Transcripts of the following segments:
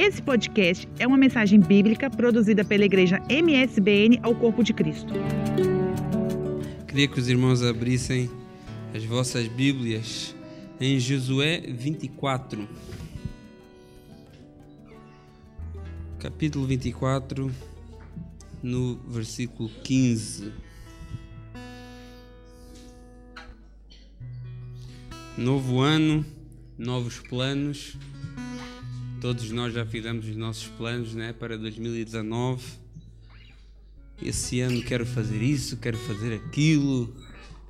Esse podcast é uma mensagem bíblica produzida pela igreja MSBN ao Corpo de Cristo. Queria que os irmãos abrissem as vossas Bíblias em Josué 24. Capítulo 24, no versículo 15. Novo ano, novos planos. Todos nós já fizemos os nossos planos né, para 2019. Esse ano quero fazer isso, quero fazer aquilo,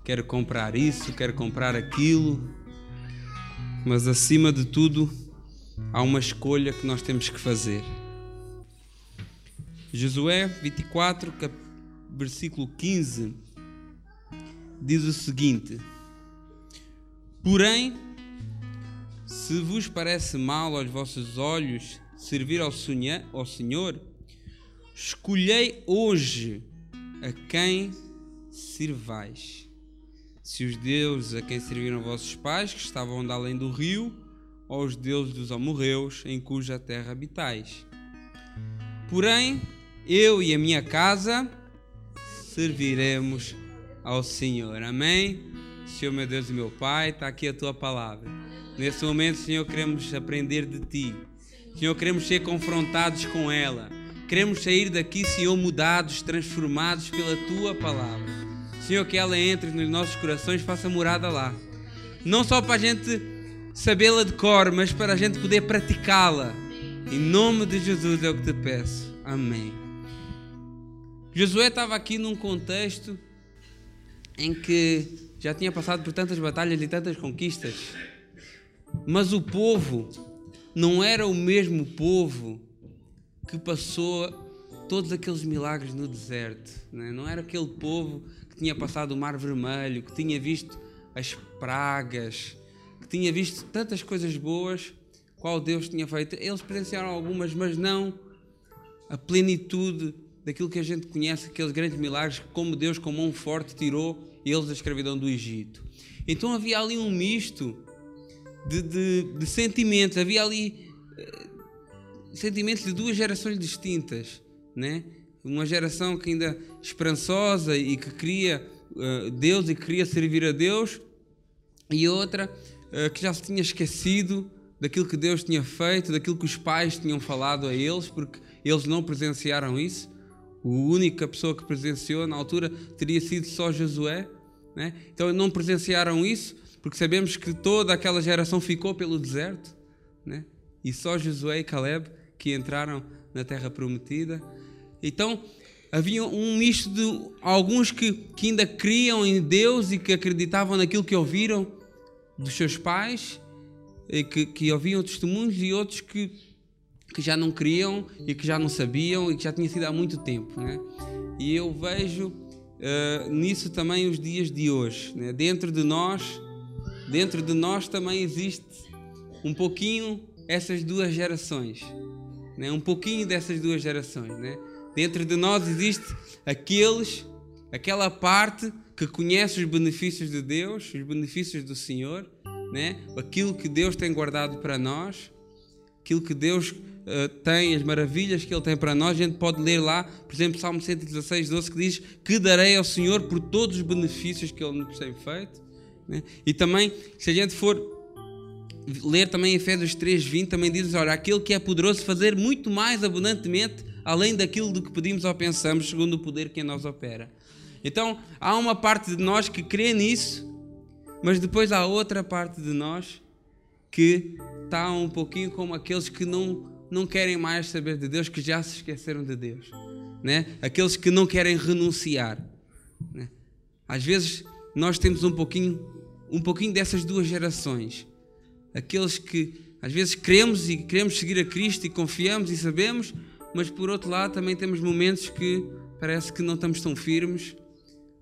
quero comprar isso, quero comprar aquilo. Mas acima de tudo, há uma escolha que nós temos que fazer. Josué 24, versículo 15, diz o seguinte: Porém, se vos parece mal aos vossos olhos servir ao, sonha, ao Senhor, escolhei hoje a quem servais. Se os deuses a quem serviram vossos pais, que estavam de além do rio, ou os deuses dos amorreus, em cuja terra habitais. Porém, eu e a minha casa serviremos ao Senhor. Amém? Senhor, meu Deus e meu Pai, está aqui a tua palavra. Nesse momento, Senhor, queremos aprender de Ti. Senhor, queremos ser confrontados com ela. Queremos sair daqui, Senhor, mudados, transformados pela Tua palavra. Senhor, que ela entre nos nossos corações, faça morada lá. Não só para a gente sabê-la de cor, mas para a gente poder praticá-la. Em nome de Jesus é o que te peço. Amém. Josué estava aqui num contexto em que já tinha passado por tantas batalhas e tantas conquistas. Mas o povo não era o mesmo povo que passou todos aqueles milagres no deserto. Né? Não era aquele povo que tinha passado o Mar Vermelho, que tinha visto as pragas, que tinha visto tantas coisas boas, qual Deus tinha feito. Eles presenciaram algumas, mas não a plenitude daquilo que a gente conhece, aqueles grandes milagres, como Deus com mão forte tirou eles da escravidão do Egito. Então havia ali um misto de, de, de sentimentos, havia ali uh, sentimentos de duas gerações distintas, né? Uma geração que ainda esperançosa e que queria uh, Deus e que queria servir a Deus, e outra uh, que já se tinha esquecido daquilo que Deus tinha feito, daquilo que os pais tinham falado a eles, porque eles não presenciaram isso. A única pessoa que presenciou na altura teria sido só Josué. Né? Então não presenciaram isso, porque sabemos que toda aquela geração ficou pelo deserto, né? e só Josué e Caleb que entraram na terra prometida. Então havia um misto de alguns que, que ainda criam em Deus e que acreditavam naquilo que ouviram dos seus pais, e que, que ouviam testemunhos, e outros que, que já não criam e que já não sabiam e que já tinha sido há muito tempo. Né? E eu vejo uh, nisso também os dias de hoje. Né? Dentro de nós dentro de nós também existe um pouquinho essas duas gerações, né? um pouquinho dessas duas gerações. Né? Dentro de nós existe aqueles, aquela parte que conhece os benefícios de Deus, os benefícios do Senhor, né? aquilo que Deus tem guardado para nós, aquilo que Deus uh, tem, as maravilhas que Ele tem para nós. A gente pode ler lá, por exemplo, Salmo 116, 12, que diz: Que darei ao Senhor por todos os benefícios que Ele nos tem feito. Né? E também, se a gente for ler também Efésios 3:20, também diz: olha, aquele que é poderoso fazer muito mais abundantemente, além daquilo do que pedimos ou pensamos, segundo o poder que em nós opera. Então, há uma parte de nós que crê nisso, mas depois há outra parte de nós que está um pouquinho como aqueles que não, não querem mais saber de Deus, que já se esqueceram de Deus. Né? Aqueles que não querem renunciar. Né? Às vezes nós temos um pouquinho um pouquinho dessas duas gerações. Aqueles que às vezes queremos e queremos seguir a Cristo e confiamos e sabemos, mas por outro lado também temos momentos que parece que não estamos tão firmes,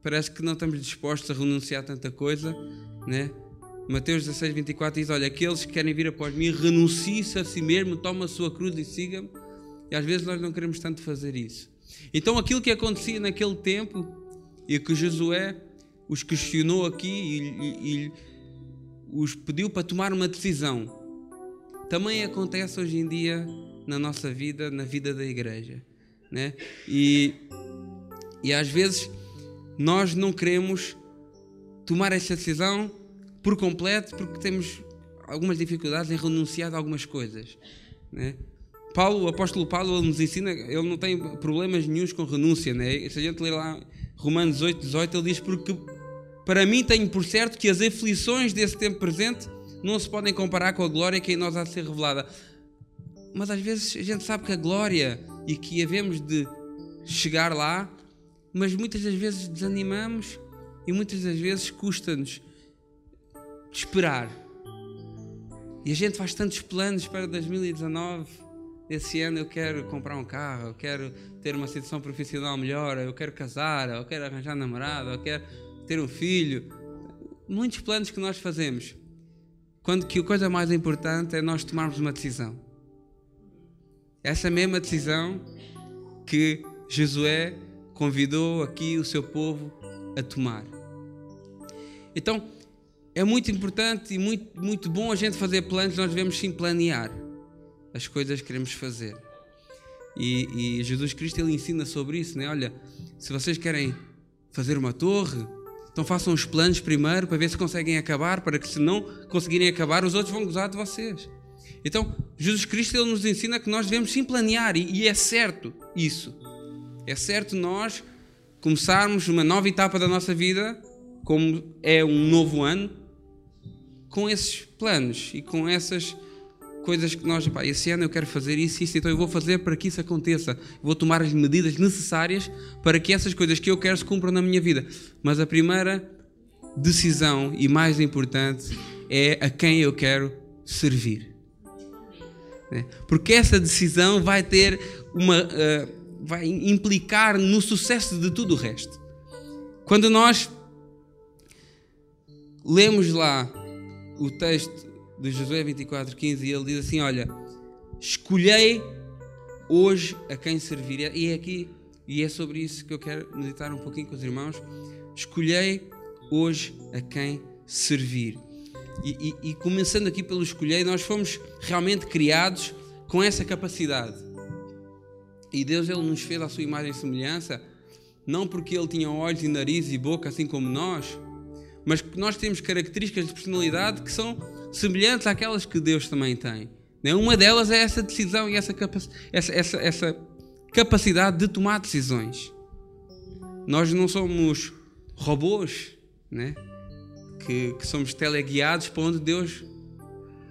parece que não estamos dispostos a renunciar a tanta coisa, né? Mateus 16, 24 diz: Olha, aqueles que querem vir após mim, renuncie-se a si mesmo, toma a sua cruz e siga-me. E às vezes nós não queremos tanto fazer isso. Então aquilo que acontecia naquele tempo e que Josué os questionou aqui e, e, e os pediu para tomar uma decisão. Também acontece hoje em dia na nossa vida, na vida da igreja. Né? E, e às vezes nós não queremos tomar esta decisão por completo porque temos algumas dificuldades em renunciar a algumas coisas. Né? Paulo, o apóstolo Paulo, ele nos ensina, ele não tem problemas nenhums com renúncia. Né? Se a gente ler lá Romanos 8, 18, ele diz: Porque para mim tenho por certo que as aflições desse tempo presente não se podem comparar com a glória que em nós há de ser revelada. Mas às vezes a gente sabe que a glória e que havemos de chegar lá, mas muitas das vezes desanimamos e muitas das vezes custa-nos esperar. E a gente faz tantos planos para 2019. Esse ano eu quero comprar um carro, eu quero ter uma situação profissional melhor, eu quero casar, eu quero arranjar namorado, eu quero ter um filho. Muitos planos que nós fazemos. Quando que a coisa mais importante é nós tomarmos uma decisão. Essa mesma decisão que Josué convidou aqui o seu povo a tomar. Então, é muito importante e muito, muito bom a gente fazer planos, nós devemos sim planear as coisas que queremos fazer. E, e, Jesus Cristo ele ensina sobre isso, né? Olha, se vocês querem fazer uma torre, então façam os planos primeiro para ver se conseguem acabar, para que se não conseguirem acabar, os outros vão gozar de vocês. Então, Jesus Cristo ele nos ensina que nós devemos sim planear, e, e é certo isso. É certo nós começarmos uma nova etapa da nossa vida, como é um novo ano, com esses planos e com essas coisas que nós, pá, esse ano eu quero fazer isso, isso, então eu vou fazer para que isso aconteça. Vou tomar as medidas necessárias para que essas coisas que eu quero se cumpram na minha vida. Mas a primeira decisão e mais importante é a quem eu quero servir. É, porque essa decisão vai ter uma. Uh, vai implicar no sucesso de tudo o resto. Quando nós lemos lá o texto de Josué 24,15 e ele diz assim: Olha, escolhei hoje a quem servir. E é aqui, e é sobre isso que eu quero meditar um pouquinho com os irmãos. Escolhei hoje a quem servir. E, e, e começando aqui pelo escolher, nós fomos realmente criados com essa capacidade. E Deus ele nos fez a sua imagem e semelhança, não porque ele tinha olhos e nariz e boca assim como nós, mas porque nós temos características de personalidade que são semelhantes àquelas que Deus também tem. Né? Uma delas é essa decisão e essa, essa, essa, essa capacidade de tomar decisões. Nós não somos robôs, né? que, que somos teleguiados para onde Deus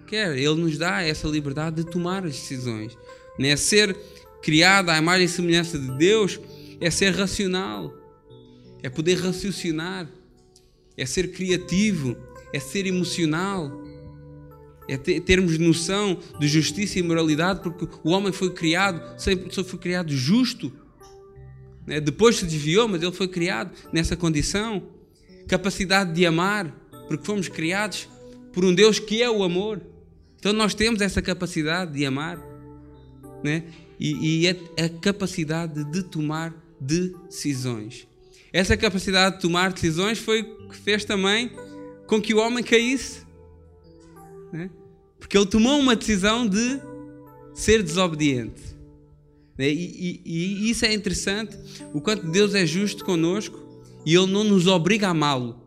quer. Ele nos dá essa liberdade de tomar as decisões. Né? Ser criado à imagem e semelhança de Deus é ser racional, é poder raciocinar, é ser criativo, é ser emocional, é termos noção de justiça e moralidade, porque o homem foi criado, sempre foi criado justo. Né? Depois se desviou, mas ele foi criado nessa condição. Capacidade de amar, porque fomos criados por um Deus que é o amor. Então nós temos essa capacidade de amar, né? E, e a, a capacidade de tomar decisões. Essa capacidade de tomar decisões foi o que fez também com que o homem caísse, né? porque ele tomou uma decisão de ser desobediente. Né? E, e, e isso é interessante, o quanto Deus é justo conosco e Ele não nos obriga a amá-lo.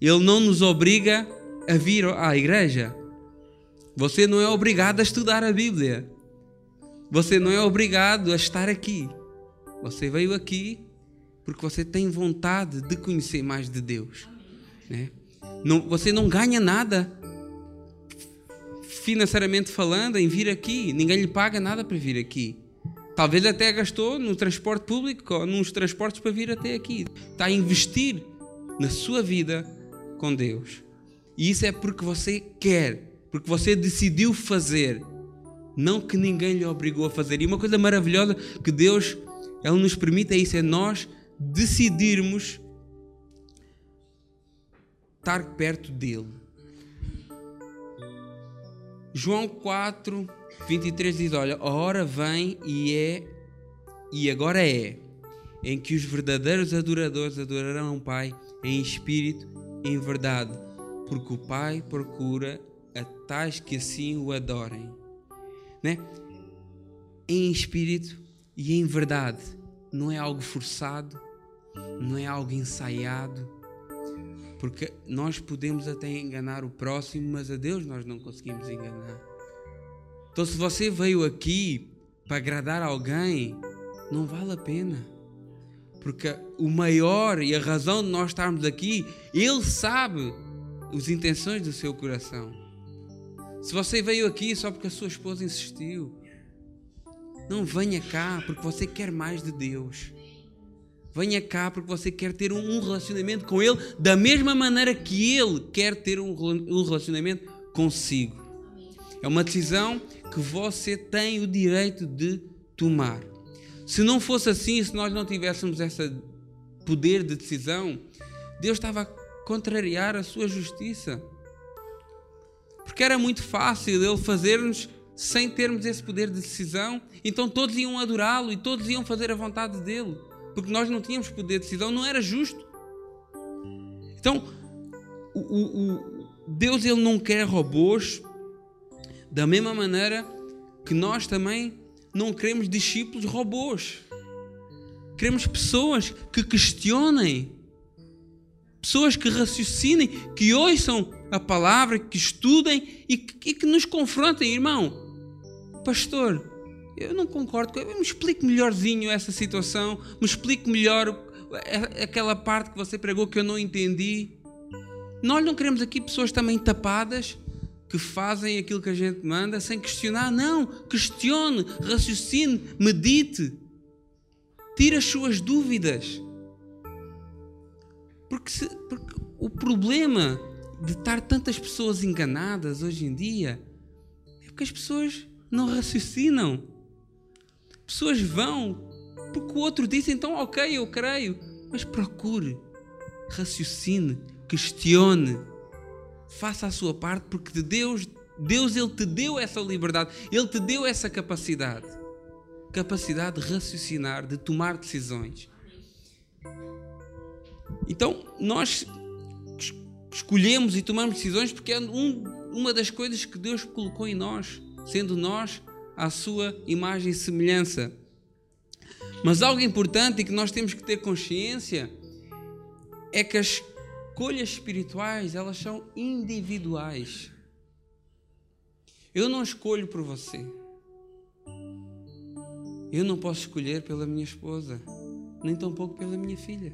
Ele não nos obriga a vir à igreja. Você não é obrigado a estudar a Bíblia. Você não é obrigado a estar aqui. Você veio aqui porque você tem vontade de conhecer mais de Deus. Né? Não, você não ganha nada financeiramente falando em vir aqui. Ninguém lhe paga nada para vir aqui. Talvez até gastou no transporte público ou nos transportes para vir até aqui. Está a investir na sua vida com Deus. E isso é porque você quer, porque você decidiu fazer, não que ninguém lhe obrigou a fazer. E uma coisa maravilhosa que Deus ele nos permite é isso, é nós decidirmos estar perto dele. João 4, 23 diz: Olha, a hora vem e é, e agora é, em que os verdadeiros adoradores adorarão o Pai em espírito em verdade, porque o Pai procura a tais que assim o adorem. Né? em espírito e em verdade. Não é algo forçado, não é algo ensaiado, porque nós podemos até enganar o próximo, mas a Deus nós não conseguimos enganar. Então, se você veio aqui para agradar alguém, não vale a pena. Porque o maior e a razão de nós estarmos aqui, Ele sabe as intenções do seu coração. Se você veio aqui só porque a sua esposa insistiu, não venha cá porque você quer mais de Deus. Venha cá porque você quer ter um relacionamento com Ele da mesma maneira que Ele quer ter um relacionamento consigo. É uma decisão que você tem o direito de tomar. Se não fosse assim, se nós não tivéssemos esse poder de decisão, Deus estava a contrariar a sua justiça. Porque era muito fácil Ele fazer-nos sem termos esse poder de decisão, então todos iam adorá-lo e todos iam fazer a vontade dele, porque nós não tínhamos poder de decisão, não era justo. Então, o, o, Deus ele não quer robôs, da mesma maneira que nós também não queremos discípulos robôs. Queremos pessoas que questionem, pessoas que raciocinem, que ouçam a palavra, que estudem e que, e que nos confrontem, irmão pastor, eu não concordo me explique melhorzinho essa situação, me explique melhor aquela parte que você pregou que eu não entendi. Nós não queremos aqui pessoas também tapadas que fazem aquilo que a gente manda sem questionar. Não, questione, raciocine, medite, tire as suas dúvidas. Porque, se, porque o problema de estar tantas pessoas enganadas hoje em dia é porque as pessoas não raciocinam. Pessoas vão porque o outro disse, então, ok, eu creio, mas procure, raciocine, questione, faça a sua parte, porque de Deus, Deus ele te deu essa liberdade, ele te deu essa capacidade, capacidade de raciocinar, de tomar decisões. Então, nós escolhemos e tomamos decisões porque é um, uma das coisas que Deus colocou em nós sendo nós a sua imagem e semelhança. Mas algo importante e que nós temos que ter consciência é que as escolhas espirituais, elas são individuais. Eu não escolho por você. Eu não posso escolher pela minha esposa, nem tampouco pela minha filha.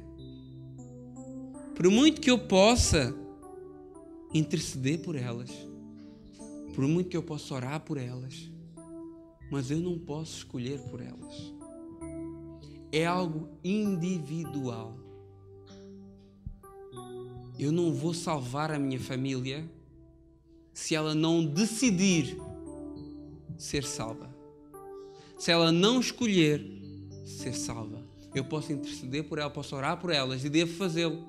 Por muito que eu possa interceder por elas, por muito que eu possa orar por elas, mas eu não posso escolher por elas. É algo individual. Eu não vou salvar a minha família se ela não decidir ser salva. Se ela não escolher ser salva. Eu posso interceder por ela, posso orar por elas e devo fazê-lo.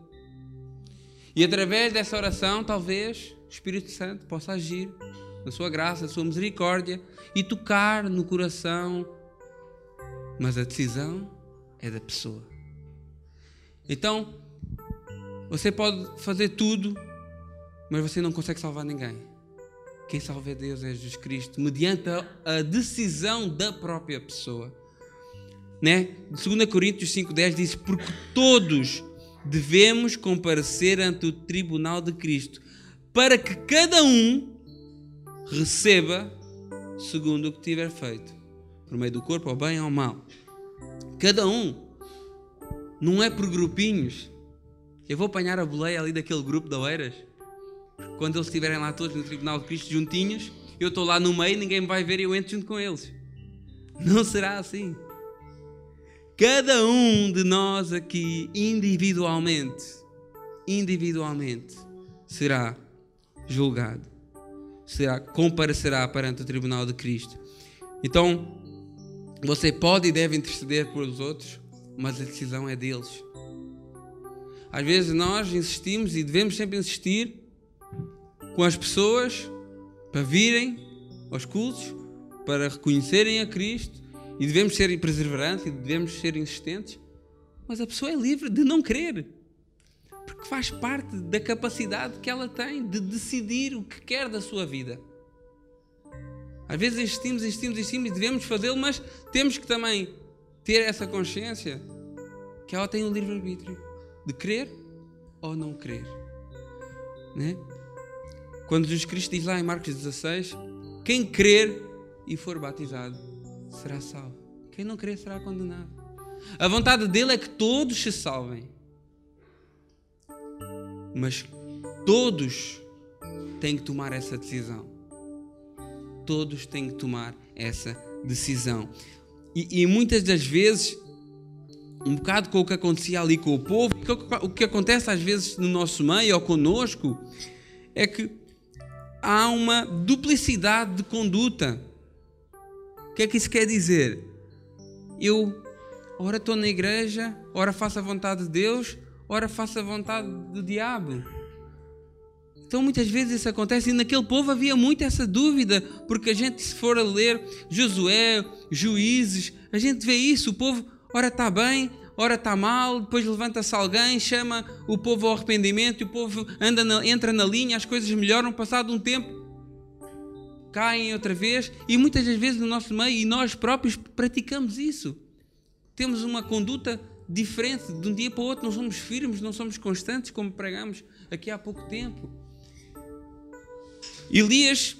E através dessa oração, talvez o Espírito Santo possa agir na sua graça, na sua misericórdia e tocar no coração. Mas a decisão é da pessoa. Então, você pode fazer tudo, mas você não consegue salvar ninguém. Quem salva é Deus, é Jesus Cristo, mediante a, decisão da própria pessoa. Né? 2 Coríntios 5,10 diz: Porque todos devemos comparecer ante o tribunal de Cristo, para que cada um receba segundo o que tiver feito, por meio do corpo, ao bem ou ao mal. Cada um, não é por grupinhos. Eu vou apanhar a boleia ali daquele grupo de oeiras. Quando eles estiverem lá todos no Tribunal de Cristo juntinhos, eu estou lá no meio, ninguém me vai ver e eu entro junto com eles. Não será assim. Cada um de nós aqui, individualmente, individualmente, será julgado será, comparecerá perante o tribunal de Cristo. Então, você pode e deve interceder pelos outros, mas a decisão é deles. Às vezes nós insistimos e devemos sempre insistir com as pessoas para virem aos cultos, para reconhecerem a Cristo e devemos ser perseverantes e devemos ser insistentes, mas a pessoa é livre de não querer porque faz parte da capacidade que ela tem de decidir o que quer da sua vida. Às vezes insistimos, insistimos, insistimos e devemos fazê-lo, mas temos que também ter essa consciência que ela tem o livre-arbítrio de crer ou não crer. Né? Quando Jesus Cristo diz lá em Marcos 16: Quem crer e for batizado será salvo, quem não crer será condenado. A vontade dele é que todos se salvem, mas todos têm que tomar essa decisão. Todos têm que tomar essa decisão. E, e muitas das vezes um bocado com o que acontecia ali com o povo, o que acontece às vezes no nosso meio ou conosco, é que há uma duplicidade de conduta. O que é que isso quer dizer? Eu, ora estou na igreja, ora faço a vontade de Deus, ora faço a vontade do diabo. Então muitas vezes isso acontece e naquele povo havia muito essa dúvida, porque a gente se for a ler Josué, Juízes, a gente vê isso, o povo ora está bem, ora está mal, depois levanta-se alguém, chama o povo ao arrependimento e o povo anda na, entra na linha, as coisas melhoram, passado um tempo caem outra vez e muitas das vezes no nosso meio e nós próprios praticamos isso. Temos uma conduta diferente de um dia para o outro, não somos firmes, não somos constantes como pregamos aqui há pouco tempo. Elias,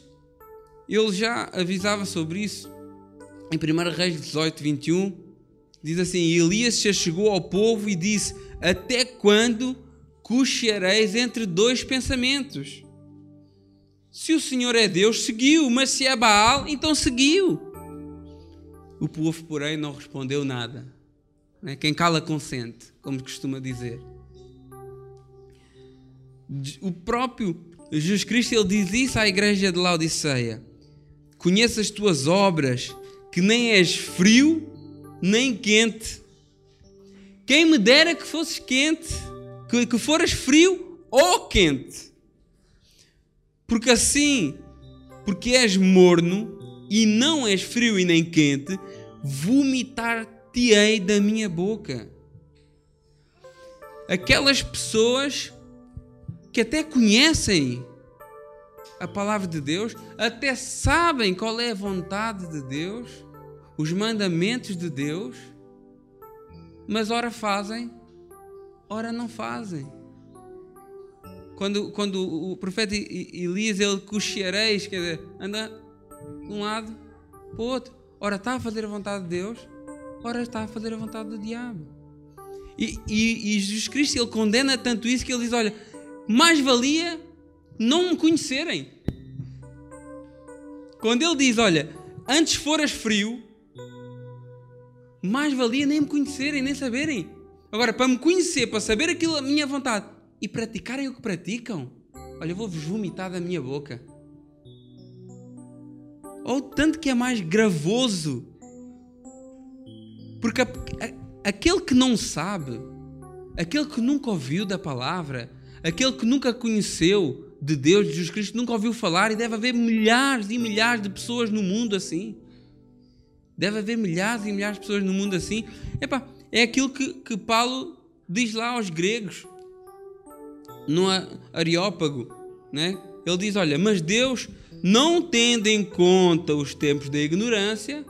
ele já avisava sobre isso em 1 Reis 18, 21, diz assim: Elias se chegou ao povo e disse: Até quando cocheareis entre dois pensamentos? Se o Senhor é Deus, seguiu, mas se é Baal, então seguiu. O povo, porém, não respondeu nada. Né? Quem cala consente, como costuma dizer. O próprio Jesus Cristo ele diz isso à igreja de Laodiceia: Conheço as tuas obras, que nem és frio nem quente. Quem me dera que fosses quente, que, que foras frio ou quente. Porque assim, porque és morno e não és frio e nem quente, vomitar-te-ei da minha boca. Aquelas pessoas que até conhecem a palavra de Deus, até sabem qual é a vontade de Deus, os mandamentos de Deus, mas ora fazem, ora não fazem. Quando, quando o profeta Elias, ele cocheareis, quer dizer, anda de um lado para o outro. Ora está a fazer a vontade de Deus, ora está a fazer a vontade do diabo. E, e, e Jesus Cristo, ele condena tanto isso que ele diz, olha, mais valia não me conhecerem. Quando ele diz, olha, antes foras frio, mais valia nem me conhecerem, nem saberem. Agora, para me conhecer, para saber aquilo, a minha vontade e praticarem o que praticam, olha, eu vou-vos vomitar da minha boca. Ou tanto que é mais gravoso. Porque a, a, aquele que não sabe, aquele que nunca ouviu da palavra, aquele que nunca conheceu de Deus, de Jesus Cristo, nunca ouviu falar, e deve haver milhares e milhares de pessoas no mundo assim. Deve haver milhares e milhares de pessoas no mundo assim. Epá, é aquilo que, que Paulo diz lá aos gregos, no Areópago. Né? Ele diz: Olha, mas Deus não tendo em conta os tempos da ignorância,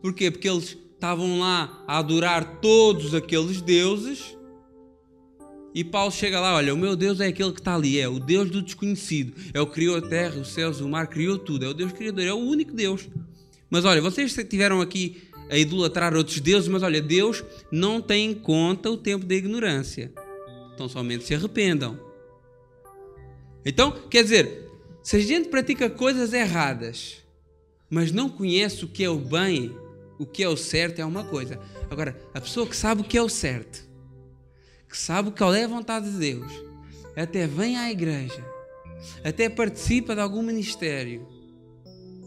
porquê? Porque eles estavam lá a adorar todos aqueles deuses e Paulo chega lá, olha, o meu Deus é aquele que está ali, é o Deus do desconhecido, é o que criou a terra, os céus, o mar, criou tudo, é o Deus criador, é o único Deus. Mas olha, vocês tiveram aqui a idolatrar outros deuses, mas olha, Deus não tem em conta o tempo da ignorância. Então somente se arrependam. Então, quer dizer, se a gente pratica coisas erradas, mas não conhece o que é o bem, o que é o certo, é uma coisa. Agora, a pessoa que sabe o que é o certo, que sabe qual é a vontade de Deus, até vem à igreja, até participa de algum ministério,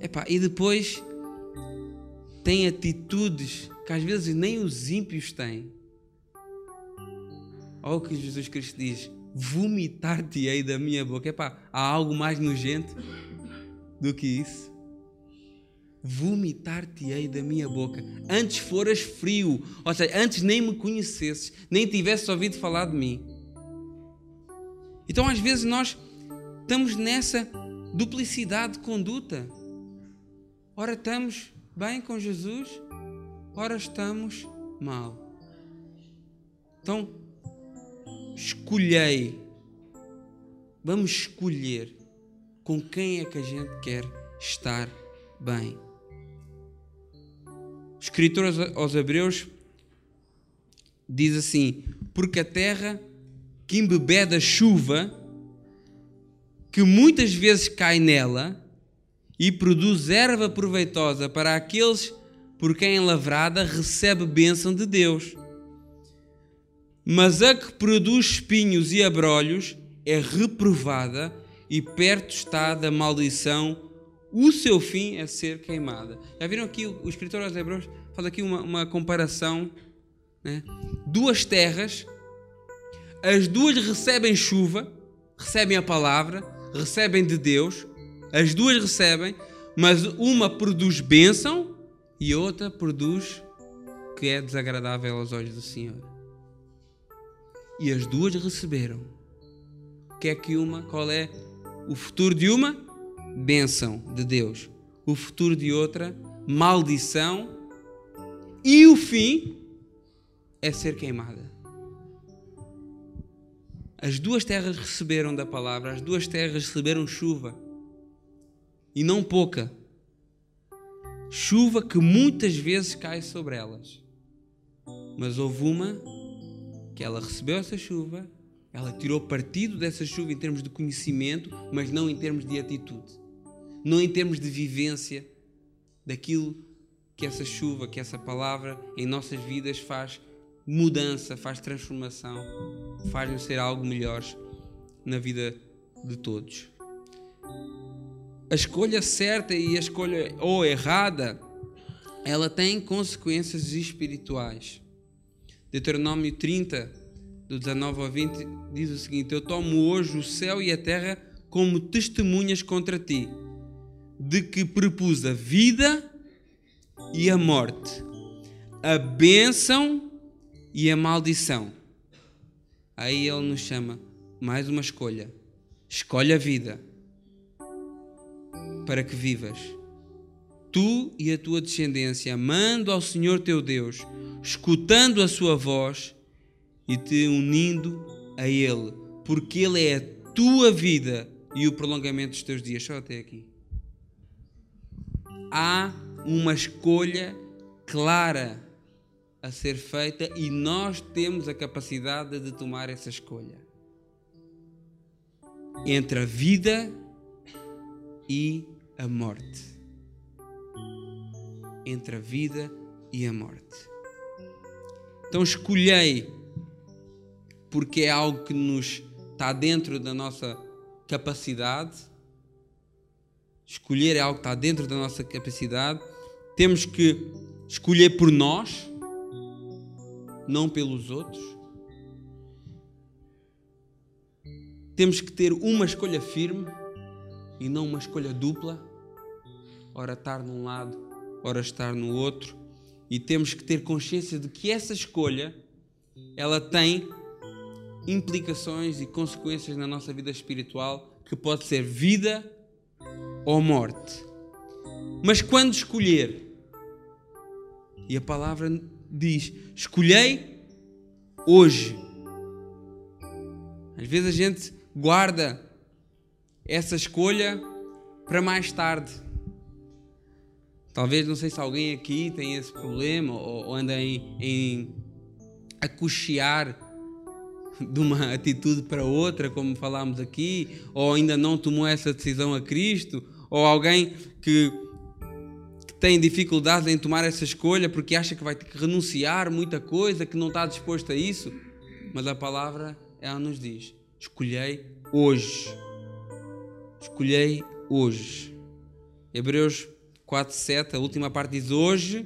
epá, e depois tem atitudes que às vezes nem os ímpios têm. Olha o que Jesus Cristo diz: vomitar-te-ei da minha boca. Epá, há algo mais nojento do que isso? Vomitar-te-ei da minha boca. Antes foras frio, ou seja, antes nem me conhecesses, nem tivesses ouvido falar de mim. Então, às vezes, nós estamos nessa duplicidade de conduta. ora estamos bem com Jesus, ora estamos mal. Então, escolhei. Vamos escolher com quem é que a gente quer estar bem. O escritor aos Hebreus diz assim: Porque a terra que embebeda a chuva, que muitas vezes cai nela e produz erva proveitosa para aqueles por quem é lavrada, recebe bênção de Deus. Mas a que produz espinhos e abrolhos é reprovada e perto está da maldição, o seu fim é ser queimada. Já viram aqui o escritor aos Hebreus faz aqui uma, uma comparação né? duas terras, as duas recebem chuva, recebem a palavra, recebem de Deus, as duas recebem, mas uma produz bênção e outra produz que é desagradável aos olhos do Senhor. E as duas receberam. O que é que uma? Qual é o futuro de uma? Bênção de Deus. O futuro de outra? Maldição. E o fim é ser queimada. As duas terras receberam da palavra, as duas terras receberam chuva. E não pouca. Chuva que muitas vezes cai sobre elas. Mas houve uma que ela recebeu essa chuva, ela tirou partido dessa chuva em termos de conhecimento, mas não em termos de atitude. Não em termos de vivência daquilo que essa chuva, que essa palavra em nossas vidas faz mudança, faz transformação, faz-nos ser algo melhores na vida de todos. A escolha certa e a escolha ou errada, ela tem consequências espirituais. Deuteronômio 30, do 19 ao 20, diz o seguinte: Eu tomo hoje o céu e a terra como testemunhas contra ti, de que propus a vida e a morte, a bênção e a maldição. Aí ele nos chama mais uma escolha. Escolhe a vida para que vivas. Tu e a tua descendência, amando ao Senhor teu Deus, escutando a sua voz e te unindo a Ele, porque Ele é a tua vida e o prolongamento dos teus dias. Só até aqui. Há uma escolha clara a ser feita e nós temos a capacidade de tomar essa escolha entre a vida e a morte. Entre a vida e a morte. Então escolhei porque é algo que nos está dentro da nossa capacidade. Escolher é algo que está dentro da nossa capacidade. Temos que escolher por nós não pelos outros. Temos que ter uma escolha firme e não uma escolha dupla, ora estar num lado, ora estar no outro, e temos que ter consciência de que essa escolha ela tem implicações e consequências na nossa vida espiritual que pode ser vida ou morte. Mas quando escolher, e a palavra diz: escolhei hoje. Às vezes a gente guarda essa escolha para mais tarde. Talvez, não sei se alguém aqui tem esse problema ou, anda em, em a cochear de uma atitude para outra, como falámos aqui, ou ainda não tomou essa decisão a Cristo, ou alguém que tem dificuldades em tomar essa escolha porque acha que vai ter que renunciar muita coisa, que não está disposto a isso. Mas a palavra, ela nos diz: escolhei hoje. Escolhei hoje. Hebreus 4:7, a última parte diz: Hoje,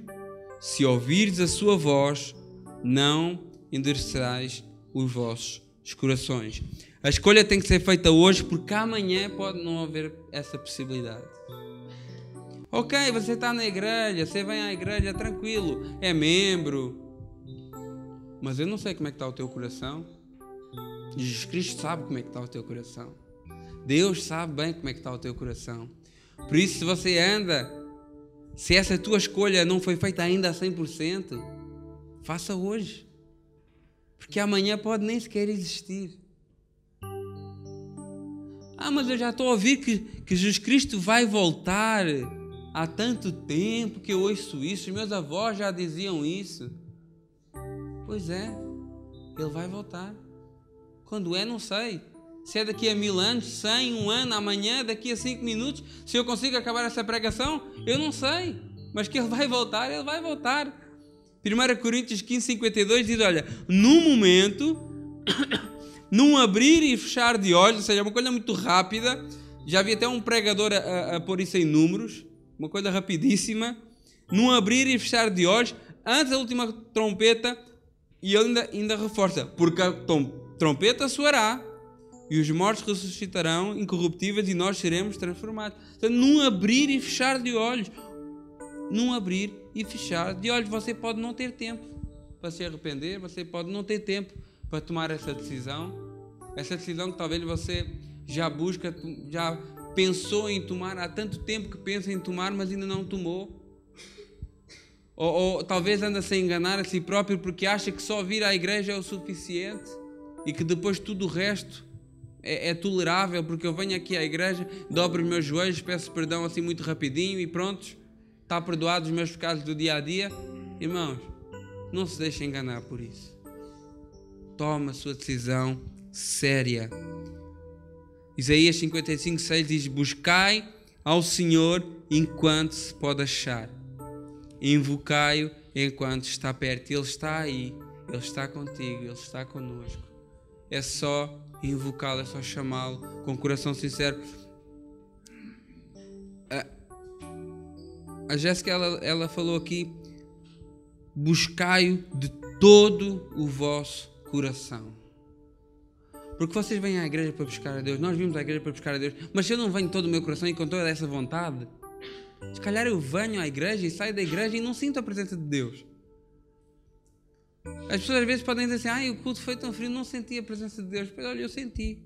se ouvires a sua voz, não endurecerás os vossos corações. A escolha tem que ser feita hoje, porque amanhã pode não haver essa possibilidade. Ok, você está na igreja, você vem à igreja tranquilo, é membro. Mas eu não sei como é que está o teu coração. Jesus Cristo sabe como é que está o teu coração. Deus sabe bem como é que está o teu coração. Por isso, se você anda Se essa tua escolha não foi feita ainda a 100%, faça hoje. Porque amanhã pode nem sequer existir. Ah, mas eu já estou a ouvir que, que Jesus Cristo vai voltar há tanto tempo que eu ouço isso. Meus avós já diziam isso. Pois é, ele vai voltar. Quando é, não sei. Se é daqui a mil anos, cem, um ano, amanhã, daqui a cinco minutos, se eu consigo acabar essa pregação, eu não sei. Mas que ele vai voltar, ele vai voltar. 1 Coríntios 15, 52 diz: Olha, no momento, num abrir e fechar de olhos, ou seja, uma coisa muito rápida. Já havia até um pregador a, a, a pôr isso em números, uma coisa rapidíssima. Num abrir e fechar de olhos, antes da última trompeta, e ele ainda, ainda reforça: Porque a trompeta soará e os mortos ressuscitarão incorruptíveis e nós seremos transformados. Então, num abrir e fechar de olhos, num abrir e fechar de olhos, você pode não ter tempo para se arrepender, você pode não ter tempo para tomar essa decisão, essa decisão que talvez você já busca, já pensou em tomar, há tanto tempo que pensa em tomar, mas ainda não tomou. Ou, ou talvez anda -se a enganar a si próprio porque acha que só vir à igreja é o suficiente e que depois tudo o resto é, é, tolerável porque eu venho aqui à igreja, dobro os meus joelhos, peço perdão assim muito rapidinho e prontos, está perdoado os meus pecados do dia a dia. Irmãos, não se deixe enganar por isso. Toma a sua decisão séria. Isaías 55, 6 diz: Buscai ao Senhor enquanto se pode achar, invocai-o enquanto está perto. Ele está aí, Ele está contigo, Ele está conosco. É só invocá-lo, é só chamá-lo com coração sincero. A Jéssica, ela, ela falou aqui: buscai-o de todo o vosso coração. Porque vocês vêm à igreja para buscar a Deus, nós vimos à igreja para buscar a Deus, mas se eu não venho todo o meu coração e com toda essa vontade, se calhar eu venho à igreja e saio da igreja e não sinto a presença de Deus. As pessoas às vezes podem dizer assim: ah, o culto foi tão frio, não senti a presença de Deus. Mas olha, eu senti.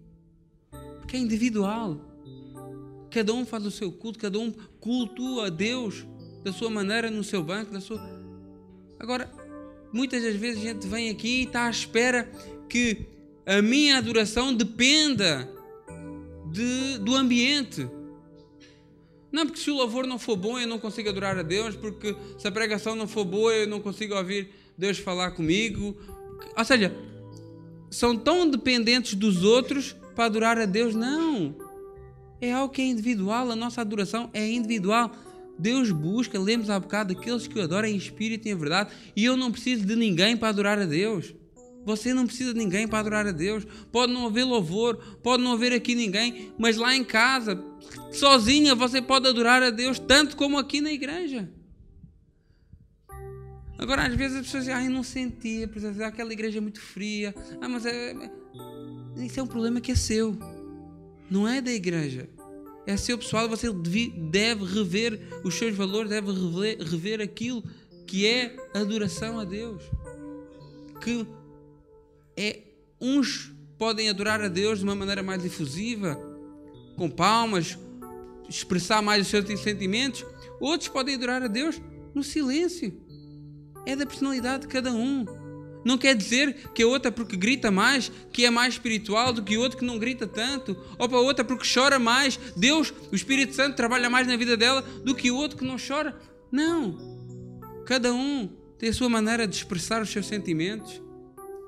Porque é individual. Cada um faz o seu culto, cada um cultua a Deus da sua maneira, no seu banco, da sua. Agora, muitas das vezes a gente vem aqui e está à espera que a minha adoração dependa de, do ambiente. Não, porque se o louvor não for bom, eu não consigo adorar a Deus, porque se a pregação não for boa, eu não consigo ouvir Deus falar comigo. Ou seja, são tão dependentes dos outros para adorar a Deus. Não. É algo que é individual, a nossa adoração é individual. Deus busca, lemos há bocado, aqueles que o adoram em espírito e em verdade. E eu não preciso de ninguém para adorar a Deus. Você não precisa de ninguém para adorar a Deus. Pode não haver louvor, pode não haver aqui ninguém, mas lá em casa, sozinha, você pode adorar a Deus tanto como aqui na igreja. Agora, às vezes as pessoas dizem, ai, não sentia, aquela igreja é muito fria. Ah, mas é, é. Isso é um problema que é seu. Não é da igreja. É seu pessoal. Você deve rever os seus valores, deve rever, rever aquilo que é adoração a Deus. Que é. Uns podem adorar a Deus de uma maneira mais efusiva, com palmas, expressar mais os seus sentimentos. Outros podem adorar a Deus no silêncio é da personalidade de cada um. Não quer dizer que a outra, porque grita mais, que é mais espiritual do que o outro que não grita tanto. Ou para a outra, porque chora mais. Deus, o Espírito Santo, trabalha mais na vida dela do que o outro que não chora. Não. Cada um tem a sua maneira de expressar os seus sentimentos,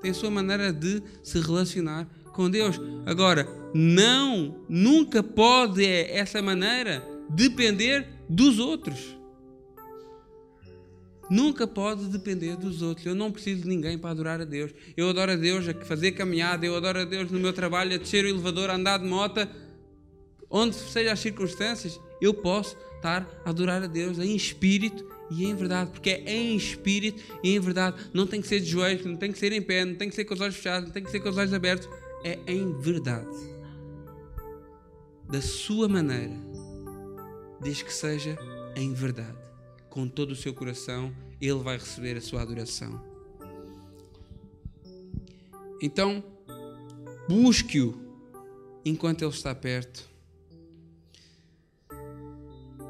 tem a sua maneira de se relacionar com Deus. Agora, não, nunca pode essa maneira depender dos outros. Nunca pode depender dos outros. Eu não preciso de ninguém para adorar a Deus. Eu adoro a Deus a fazer caminhada, eu adoro a Deus no meu trabalho, a descer o elevador, a andar de moto, onde sejam as circunstâncias, eu posso estar a adorar a Deus em espírito e em verdade, porque é em espírito e em verdade. Não tem que ser de joelhos, não tem que ser em pé, não tem que ser com os olhos fechados, não tem que ser com os olhos abertos. É em verdade. Da sua maneira. Diz que seja em verdade com todo o seu coração, ele vai receber a sua adoração. Então, busque-o enquanto ele está perto.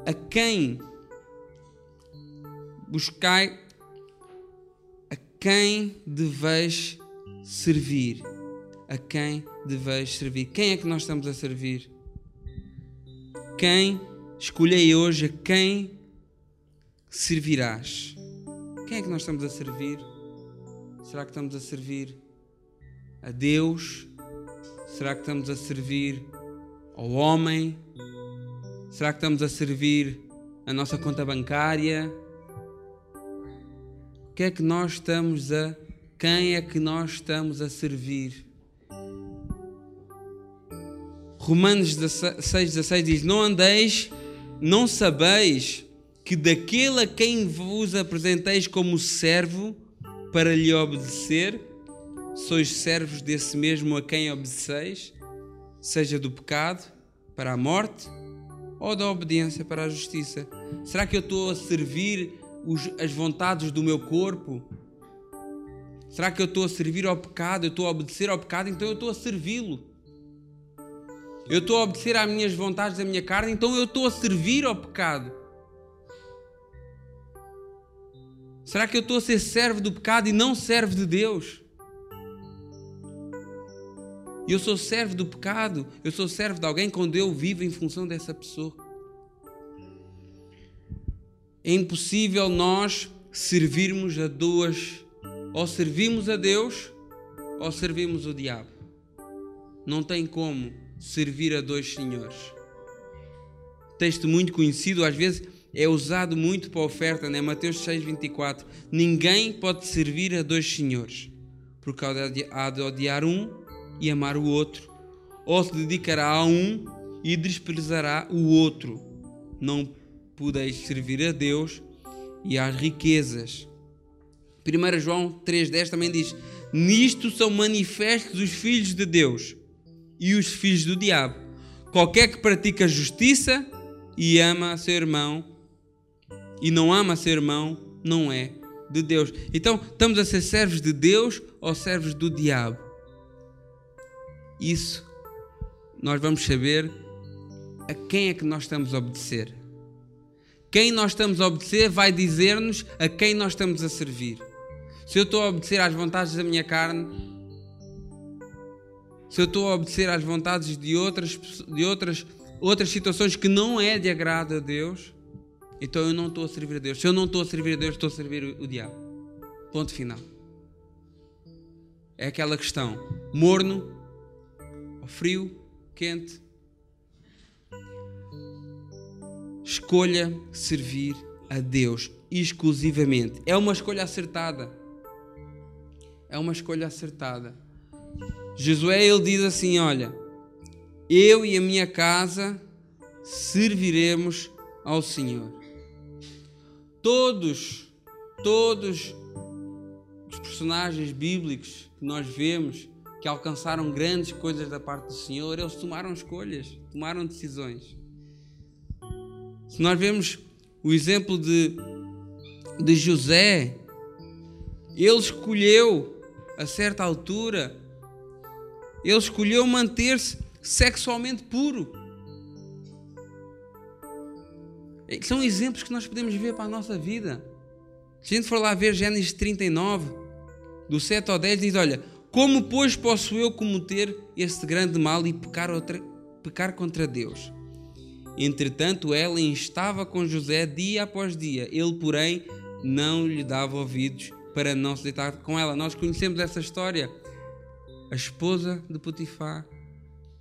A quem buscai a quem deveis servir. A quem deveis servir. Quem é que nós estamos a servir? Quem escolhei hoje a quem servirás? Quem é que nós estamos a servir? Será que estamos a servir a Deus? Será que estamos a servir ao homem? Será que estamos a servir a nossa conta bancária? O que é que nós estamos a. Quem é que nós estamos a servir? Romanos 6,16 diz: Não andeis, não sabeis que daquele a quem vos apresenteis como servo para lhe obedecer, sois servos desse mesmo a quem obedeceis, seja do pecado para a morte ou da obediência para a justiça? Será que eu estou a servir os, as vontades do meu corpo? Será que eu estou a servir ao pecado? Eu estou a obedecer ao pecado, então eu estou a servi-lo. Eu estou a obedecer às minhas vontades da minha carne, então eu estou a servir ao pecado. Será que eu estou a ser servo do pecado e não servo de Deus? Eu sou servo do pecado, eu sou servo de alguém quando eu vivo em função dessa pessoa. É impossível nós servirmos a duas, ou servimos a Deus ou servimos o diabo. Não tem como servir a dois senhores. Texto muito conhecido, às vezes é usado muito para a oferta, né? Mateus 6,24. Ninguém pode servir a dois senhores, porque há de odiar um e amar o outro, ou se dedicará a um e desprezará o outro. Não podeis servir a Deus e às riquezas. 1 João 3,10 também diz: Nisto são manifestos os filhos de Deus e os filhos do diabo. Qualquer que pratica justiça e ama seu irmão e não ama seu irmão, não é de Deus. Então, estamos a ser servos de Deus ou servos do diabo? Isso nós vamos saber a quem é que nós estamos a obedecer. Quem nós estamos a obedecer vai dizer-nos a quem nós estamos a servir. Se eu estou a obedecer às vontades da minha carne, se eu estou a obedecer às vontades de outras, de outras, outras situações que não é de agrado a Deus, então eu não estou a servir a Deus. Se eu não estou a servir a Deus, estou a servir o diabo. Ponto final. É aquela questão: morno frio, quente. Escolha servir a Deus exclusivamente. É uma escolha acertada. É uma escolha acertada. Josué ele diz assim: Olha, eu e a minha casa serviremos ao Senhor. Todos, todos os personagens bíblicos que nós vemos que alcançaram grandes coisas da parte do Senhor, eles tomaram escolhas, tomaram decisões. Se nós vemos o exemplo de, de José, ele escolheu, a certa altura, ele escolheu manter-se sexualmente puro. São exemplos que nós podemos ver para a nossa vida. Se a gente for lá ver Gênesis 39, do 7 ao 10, diz: Olha, como, pois, posso eu cometer este grande mal e pecar, outra, pecar contra Deus? Entretanto, ela estava com José dia após dia. Ele, porém, não lhe dava ouvidos para não se deitar com ela. Nós conhecemos essa história. A esposa de Potifar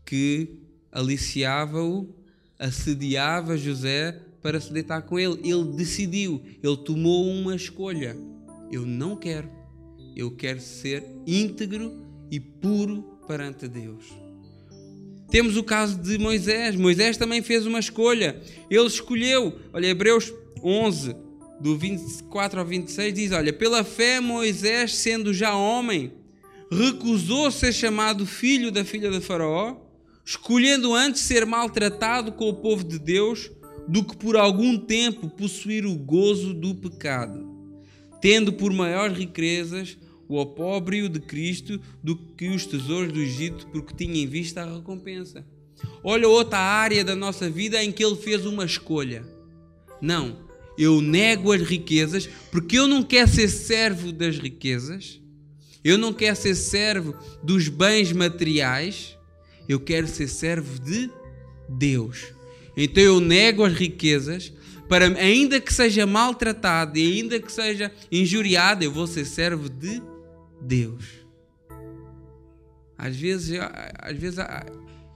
que aliciava-o, assediava José para se deitar com ele. Ele decidiu, ele tomou uma escolha. Eu não quero eu quero ser íntegro e puro perante Deus. Temos o caso de Moisés. Moisés também fez uma escolha. Ele escolheu, olha, Hebreus 11, do 24 ao 26, diz: Olha, pela fé, Moisés, sendo já homem, recusou ser chamado filho da filha de Faraó, escolhendo antes ser maltratado com o povo de Deus do que por algum tempo possuir o gozo do pecado, tendo por maiores riquezas o opróbrio de Cristo do que os tesouros do Egito, porque tinha em vista a recompensa. Olha outra área da nossa vida em que ele fez uma escolha. Não, eu nego as riquezas, porque eu não quero ser servo das riquezas, eu não quero ser servo dos bens materiais, eu quero ser servo de Deus. Então eu nego as riquezas, para ainda que seja maltratado e ainda que seja injuriado, eu vou ser servo de Deus. Às vezes, às vezes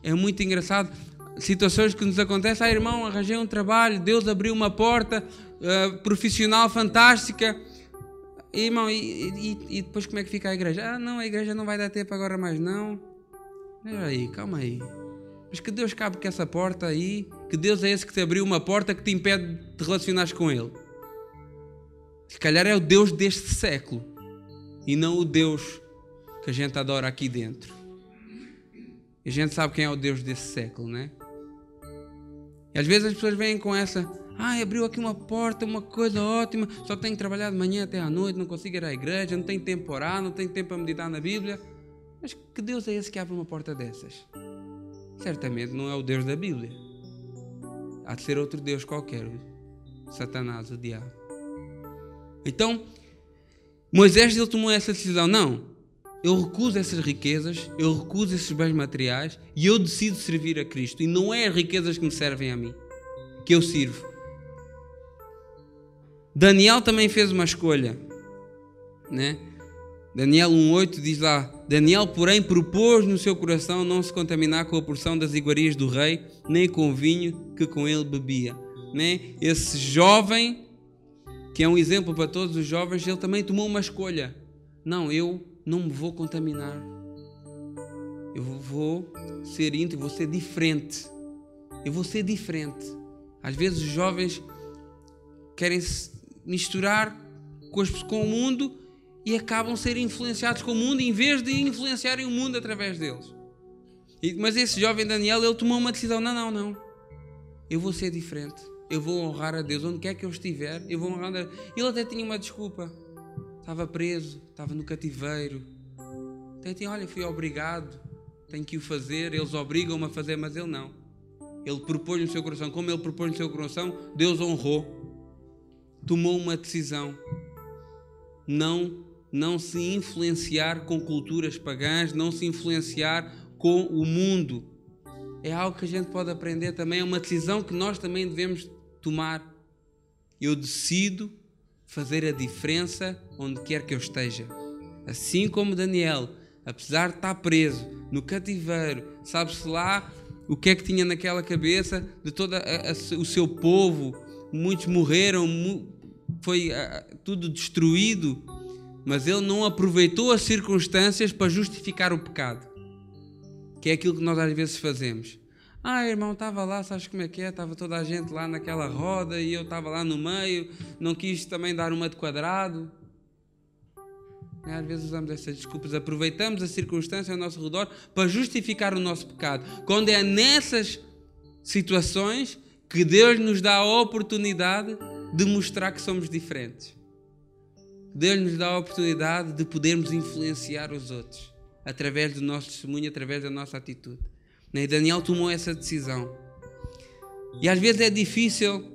é muito engraçado situações que nos acontecem. Ah, irmão, arranjei um trabalho, Deus abriu uma porta uh, profissional fantástica. E, irmão, e, e, e, depois como é que fica a igreja? Ah, não, a igreja não vai dar tempo agora mais, não. Espera aí, calma aí. Mas que Deus cabe com essa porta aí? Que Deus é esse que te abriu uma porta que te impede de te relacionares com Ele? Se calhar é o Deus deste século e não o Deus que a gente adora aqui dentro. A gente sabe quem é o Deus desse século, né? E às vezes as pessoas vêm com essa, ah, abriu aqui uma porta, uma coisa ótima, só tenho que trabalhar de manhã até à noite, não consigo ir à igreja, não tenho tempo para orar, não tenho tempo para meditar na Bíblia. Mas que Deus é esse que abre uma porta dessas? Certamente não é o Deus da Bíblia. Há de ser outro Deus qualquer, Satanás, o diabo. Então, Moisés ele tomou essa decisão. Não, eu recuso essas riquezas, eu recuso esses bens materiais e eu decido servir a Cristo. E não é as riquezas que me servem a mim, que eu sirvo. Daniel também fez uma escolha, né? Daniel 1,8 diz lá: Daniel, porém, propôs no seu coração não se contaminar com a porção das iguarias do rei, nem com o vinho que com ele bebia. Né? Esse jovem, que é um exemplo para todos os jovens, ele também tomou uma escolha. Não, eu não me vou contaminar. Eu vou ser íntimo, vou ser diferente. Eu vou ser diferente. Às vezes os jovens querem se misturar com o mundo e acabam ser influenciados com o mundo em vez de influenciarem o mundo através deles. mas esse jovem Daniel, ele tomou uma decisão: não, não, não. Eu vou ser diferente. Eu vou honrar a Deus. Onde quer que eu estiver, eu vou honrar a Deus. Ele até tinha uma desculpa. Estava preso, estava no cativeiro. Até tinha, olha, fui obrigado, tenho que o fazer. Eles obrigam-me a fazer, mas ele não. Ele propôs no seu coração. Como ele propôs no seu coração, Deus honrou. Tomou uma decisão. Não, não se influenciar com culturas pagãs, não se influenciar com o mundo. É algo que a gente pode aprender também, é uma decisão que nós também devemos tomar. Eu decido fazer a diferença onde quer que eu esteja. Assim como Daniel, apesar de estar preso no cativeiro, sabe-se lá o que é que tinha naquela cabeça de todo o seu povo, muitos morreram, foi tudo destruído, mas ele não aproveitou as circunstâncias para justificar o pecado, que é aquilo que nós às vezes fazemos. Ah, irmão, estava lá, sabes como é que é? Estava toda a gente lá naquela roda e eu estava lá no meio, não quis também dar uma de quadrado. É, às vezes usamos essas desculpas, aproveitamos a circunstância ao nosso redor para justificar o nosso pecado. Quando é nessas situações que Deus nos dá a oportunidade de mostrar que somos diferentes. Deus nos dá a oportunidade de podermos influenciar os outros através do nosso testemunho, através da nossa atitude. Né? E Daniel tomou essa decisão. E às vezes é difícil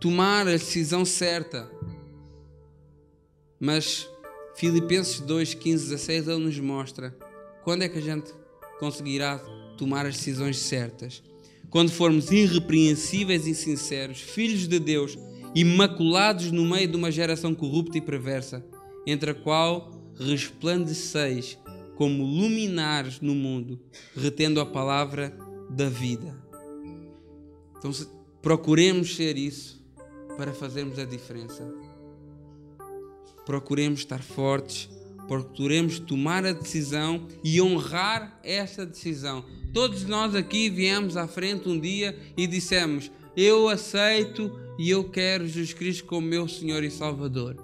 tomar a decisão certa. Mas Filipenses 2, 15, 16, ele nos mostra quando é que a gente conseguirá tomar as decisões certas. Quando formos irrepreensíveis e sinceros, filhos de Deus, imaculados no meio de uma geração corrupta e perversa, entre a qual resplandeceis como luminares no mundo, retendo a palavra da vida. Então, procuremos ser isso para fazermos a diferença. Procuremos estar fortes, procuremos tomar a decisão e honrar essa decisão. Todos nós aqui viemos à frente um dia e dissemos: Eu aceito e eu quero Jesus Cristo como meu Senhor e Salvador.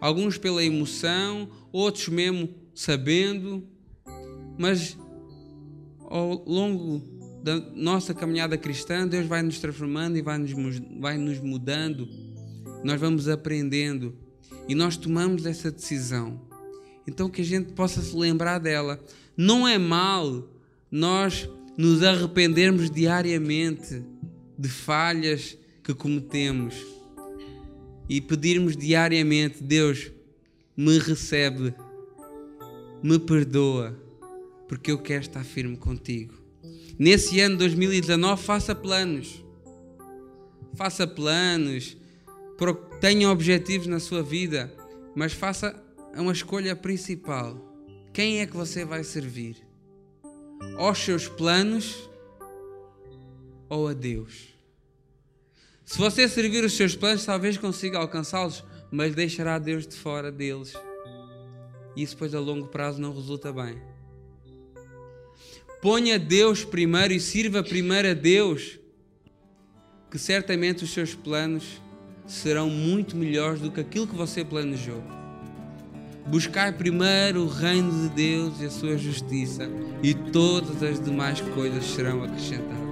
Alguns pela emoção, outros mesmo sabendo, mas ao longo da nossa caminhada cristã, Deus vai nos transformando e vai nos, vai nos mudando. Nós vamos aprendendo e nós tomamos essa decisão. Então que a gente possa se lembrar dela. Não é mal nós nos arrependermos diariamente de falhas que cometemos e pedirmos diariamente: Deus, me recebe, me perdoa, porque eu quero estar firme contigo. Nesse ano 2019, faça planos. Faça planos, tenha objetivos na sua vida, mas faça uma escolha principal. Quem é que você vai servir? Aos seus planos ou a Deus? Se você servir os seus planos, talvez consiga alcançá-los, mas deixará Deus de fora deles. E isso depois a longo prazo não resulta bem. Ponha Deus primeiro e sirva primeiro a Deus, que certamente os seus planos serão muito melhores do que aquilo que você planejou. Buscai primeiro o reino de Deus e a sua justiça, e todas as demais coisas serão acrescentadas.